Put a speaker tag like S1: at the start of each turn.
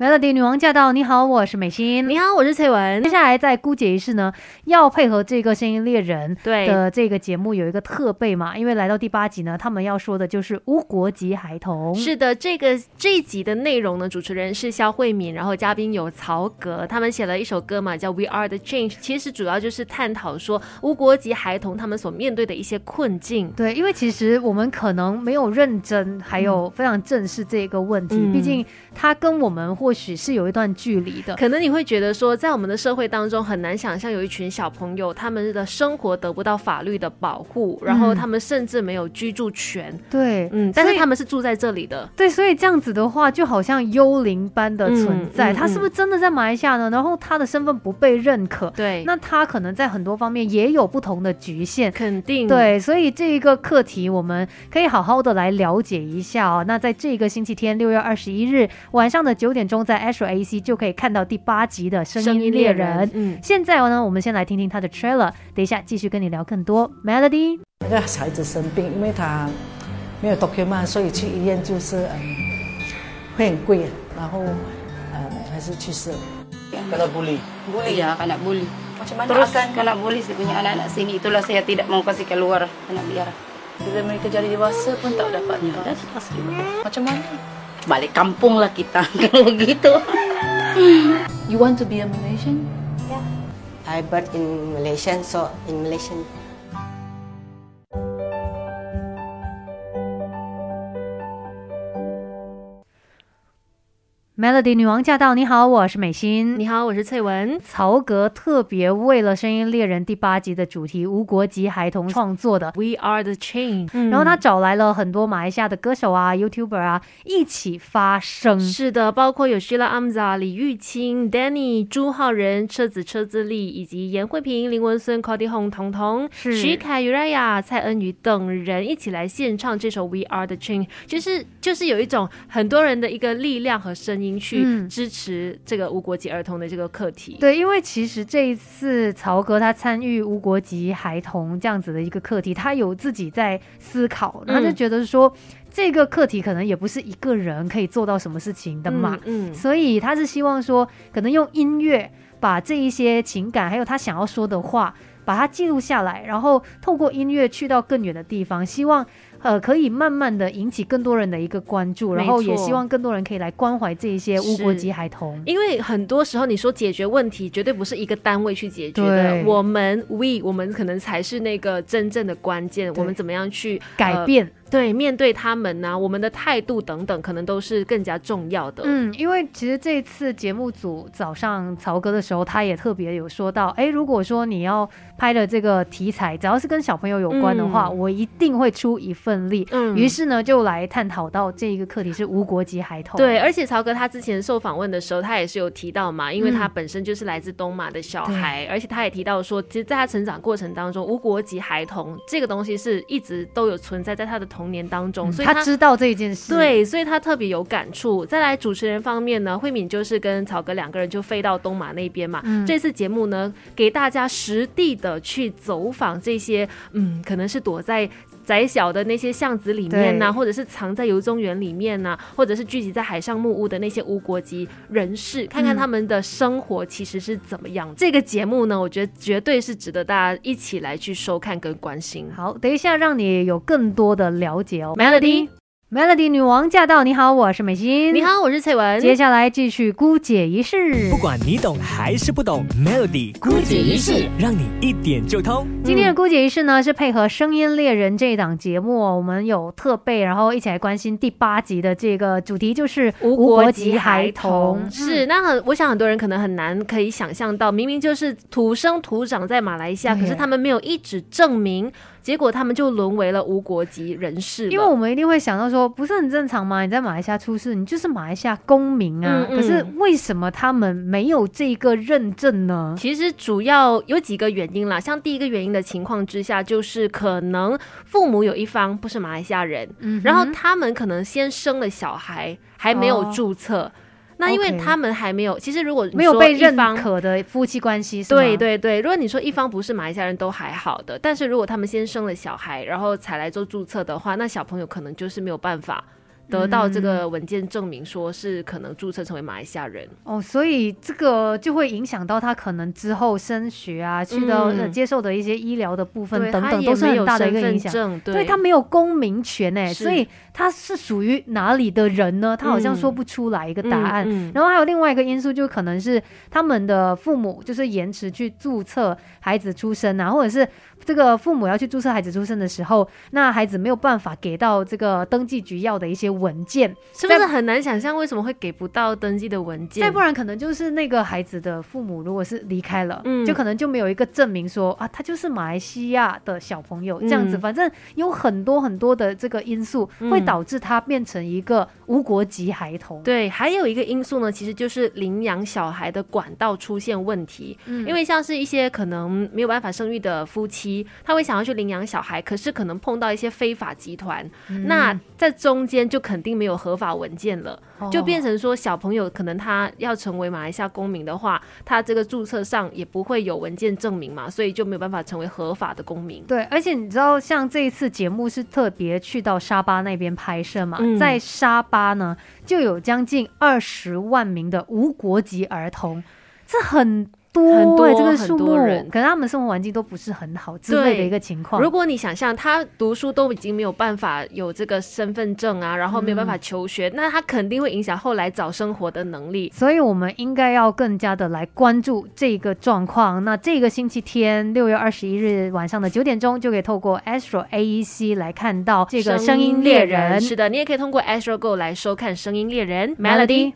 S1: Melody 女王驾到！你好，我是美心。
S2: 你好，我是翠文。
S1: 接下来在姑姐仪式呢，要配合这个声音猎人的这个节目有一个特备嘛？因为来到第八集呢，他们要说的就是无国籍孩童。
S2: 是的，这个这一集的内容呢，主持人是肖慧敏，然后嘉宾有曹格，他们写了一首歌嘛，叫《We Are the Change》，其实主要就是探讨说无国籍孩童他们所面对的一些困境。
S1: 对，因为其实我们可能没有认真，还有非常正视这个问题，毕竟他跟我们或或许是有一段距离的，
S2: 可能你会觉得说，在我们的社会当中很难想象有一群小朋友，他们的生活得不到法律的保护，然后他们甚至没有居住权。
S1: 对，
S2: 嗯，但是他们是住在这里的。
S1: 对，所以这样子的话，就好像幽灵般的存在。他是不是真的在马来西亚呢？然后他的身份不被认可。
S2: 对，
S1: 那他可能在很多方面也有不同的局限。
S2: 肯定。
S1: 对，所以这一个课题，我们可以好好的来了解一下哦。那在这个星期天六月二十一日晚上的九点钟。在 Astro AC 就可以看到第八集的声音猎人。嗯，现在呢，我们先来听听他的 trailer，等一下继续跟你聊更多。Melody，
S3: 那个小孩子生病，因为他没有 document，所以去医院就是嗯会很贵，然后嗯还是去世了。
S4: Kena bully.
S5: Bully ya, kena bully. Macam mana Terus akan kena bully si punya anak-anak sini. Itulah saya tidak mau kasih keluar anak biar. Bila mereka jadi dewasa pun tak dapat. Ya, dah jelas juga. Macam mana? Balik kampung lah kita kalau begitu.
S6: You want to be a Malaysian?
S7: Yeah. I birth in Malaysia, so in Malaysian
S1: Melody 女王驾到！你好，我是美心。
S2: 你好，我是翠文。
S1: 曹格特别为了《声音猎人》第八集的主题无国籍孩童创作的
S2: We Are the Chain，
S1: 然后他找来了很多马来西亚的歌手啊、YouTuber 啊一起发声。
S2: 是的，包括有 Sheila Amza、李玉清、Danny、朱浩仁、车子车子力，以及严慧萍、林文孙、Cody Hong、彤彤、徐凯、Uraya、蔡恩宇等人一起来献唱这首 We Are the Chain，就是就是有一种很多人的一个力量和声音。去支持这个无国籍儿童的这个课题。
S1: 对，因为其实这一次曹格他参与无国籍孩童这样子的一个课题，他有自己在思考，他就觉得说这个课题可能也不是一个人可以做到什么事情的嘛。嗯，所以他是希望说，可能用音乐把这一些情感，还有他想要说的话，把它记录下来，然后透过音乐去到更远的地方，希望。呃，可以慢慢的引起更多人的一个关注，然后也希望更多人可以来关怀这一些无国籍孩童。
S2: 因为很多时候你说解决问题，绝对不是一个单位去解决的。我们 we 我们可能才是那个真正的关键。我们怎么样去
S1: 改变？
S2: 对，面对他们呢，我们的态度等等，可能都是更加重要的。
S1: 嗯，因为其实这一次节目组早上曹哥的时候，他也特别有说到，哎，如果说你要拍的这个题材，只要是跟小朋友有关的话，我一定会出一份。力，嗯，于是呢，就来探讨到这一个课题是无国籍孩童。
S2: 对，而且曹格他之前受访问的时候，他也是有提到嘛，因为他本身就是来自东马的小孩，而且他也提到说，其实在他成长过程当中，无国籍孩童这个东西是一直都有存在在他的童年当中，所以
S1: 他知道这一件事。
S2: 对，所以他特别有感触。再来主持人方面呢，慧敏就是跟曹格两个人就飞到东马那边嘛。这次节目呢，给大家实地的去走访这些，嗯，可能是躲在。窄小的那些巷子里面呐，或者是藏在游中园里面呐，或者是聚集在海上木屋的那些无国籍人士，看看他们的生活其实是怎么样。这个节目呢，我觉得绝对是值得大家一起来去收看跟关心。
S1: 好，等一下让你有更多的了解哦，Melody。Melody 女王驾到！你好，我是美心。
S2: 你好，我是翠文。
S1: 接下来继续姑姐仪式。
S8: 不管你懂还是不懂，Melody 姑姐仪式让你一点就通。
S1: 今天的姑姐仪式呢，是配合《声音猎人》这一档节目，我们有特备，然后一起来关心第八集的这个主题，就是无国籍孩童。
S2: 是，那很，我想很多人可能很难可以想象到，明明就是土生土长在马来西亚，可是他们没有一纸证明。结果他们就沦为了无国籍人士，
S1: 因为我们一定会想到说，不是很正常吗？你在马来西亚出事，你就是马来西亚公民啊。可是为什么他们没有这个认证呢？
S2: 其实主要有几个原因啦，像第一个原因的情况之下，就是可能父母有一方不是马来西亚人，然后他们可能先生了小孩，还没有注册。那因为他们还没有，其实如果
S1: 没有被认可的夫妻关系，
S2: 对对对，如果你说一方不是马来西亚人都还好的，但是如果他们先生了小孩，然后才来做注册的话，那小朋友可能就是没有办法。得到这个文件证明，说是可能注册成为马来西亚人。
S1: 哦，所以这个就会影响到他可能之后升学啊，去到、呃、接受的一些医疗的部分等等，都是很大的一个影响。
S2: 对
S1: 他没有公民权哎，所以他是属于哪里的人呢？他好像说不出来一个答案。
S2: 嗯、
S1: 然后还有另外一个因素，就可能是他们的父母就是延迟去注册孩子出生啊，或者是这个父母要去注册孩子出生的时候，那孩子没有办法给到这个登记局要的一些文件，
S2: 是不是很难想象为什么会给不到登记的文件？
S1: 再不然可能就是那个孩子的父母如果是离开了，
S2: 嗯、
S1: 就可能就没有一个证明说啊，他就是马来西亚的小朋友这样子。
S2: 嗯、
S1: 反正有很多很多的这个因素会导致他变成一个无国籍孩童。
S2: 对，还有一个因素呢，其实就是领养小孩的管道出现问题。
S1: 嗯
S2: 因为像是一些可能没有办法生育的夫妻，他会想要去领养小孩，可是可能碰到一些非法集团，
S1: 嗯
S2: 那在中间就肯定没有合法文件了，
S1: 哦
S2: 就变成说小朋友可能他要成为马来西亚公民的话，他这个注册上也不会有文件证明嘛，所以就没有办法成为合法的公民。
S1: 对，而且你知道，像这一次节目是特别去到沙巴那边拍摄嘛，
S2: 嗯
S1: 在沙巴呢就有将近二十万名的无国籍儿童，这很。多
S2: 很多
S1: 欸这个数目
S2: 很多人，
S1: 可能他们生活环境都不是很好之类的一个情况。
S2: 如果你想象他读书都已经没有办法有这个身份证啊，然后没有办法求学，那他肯定会影响后来找生活的能力。
S1: 所以我们应该要更加的来关注这个状况。那这个星期天六月二十一日晚上的九点钟，就可以透过 Astro AEC 来看到这个声音猎人。
S2: 是的，你也可以通过 Astro Go 来收看声音猎人
S1: Melody。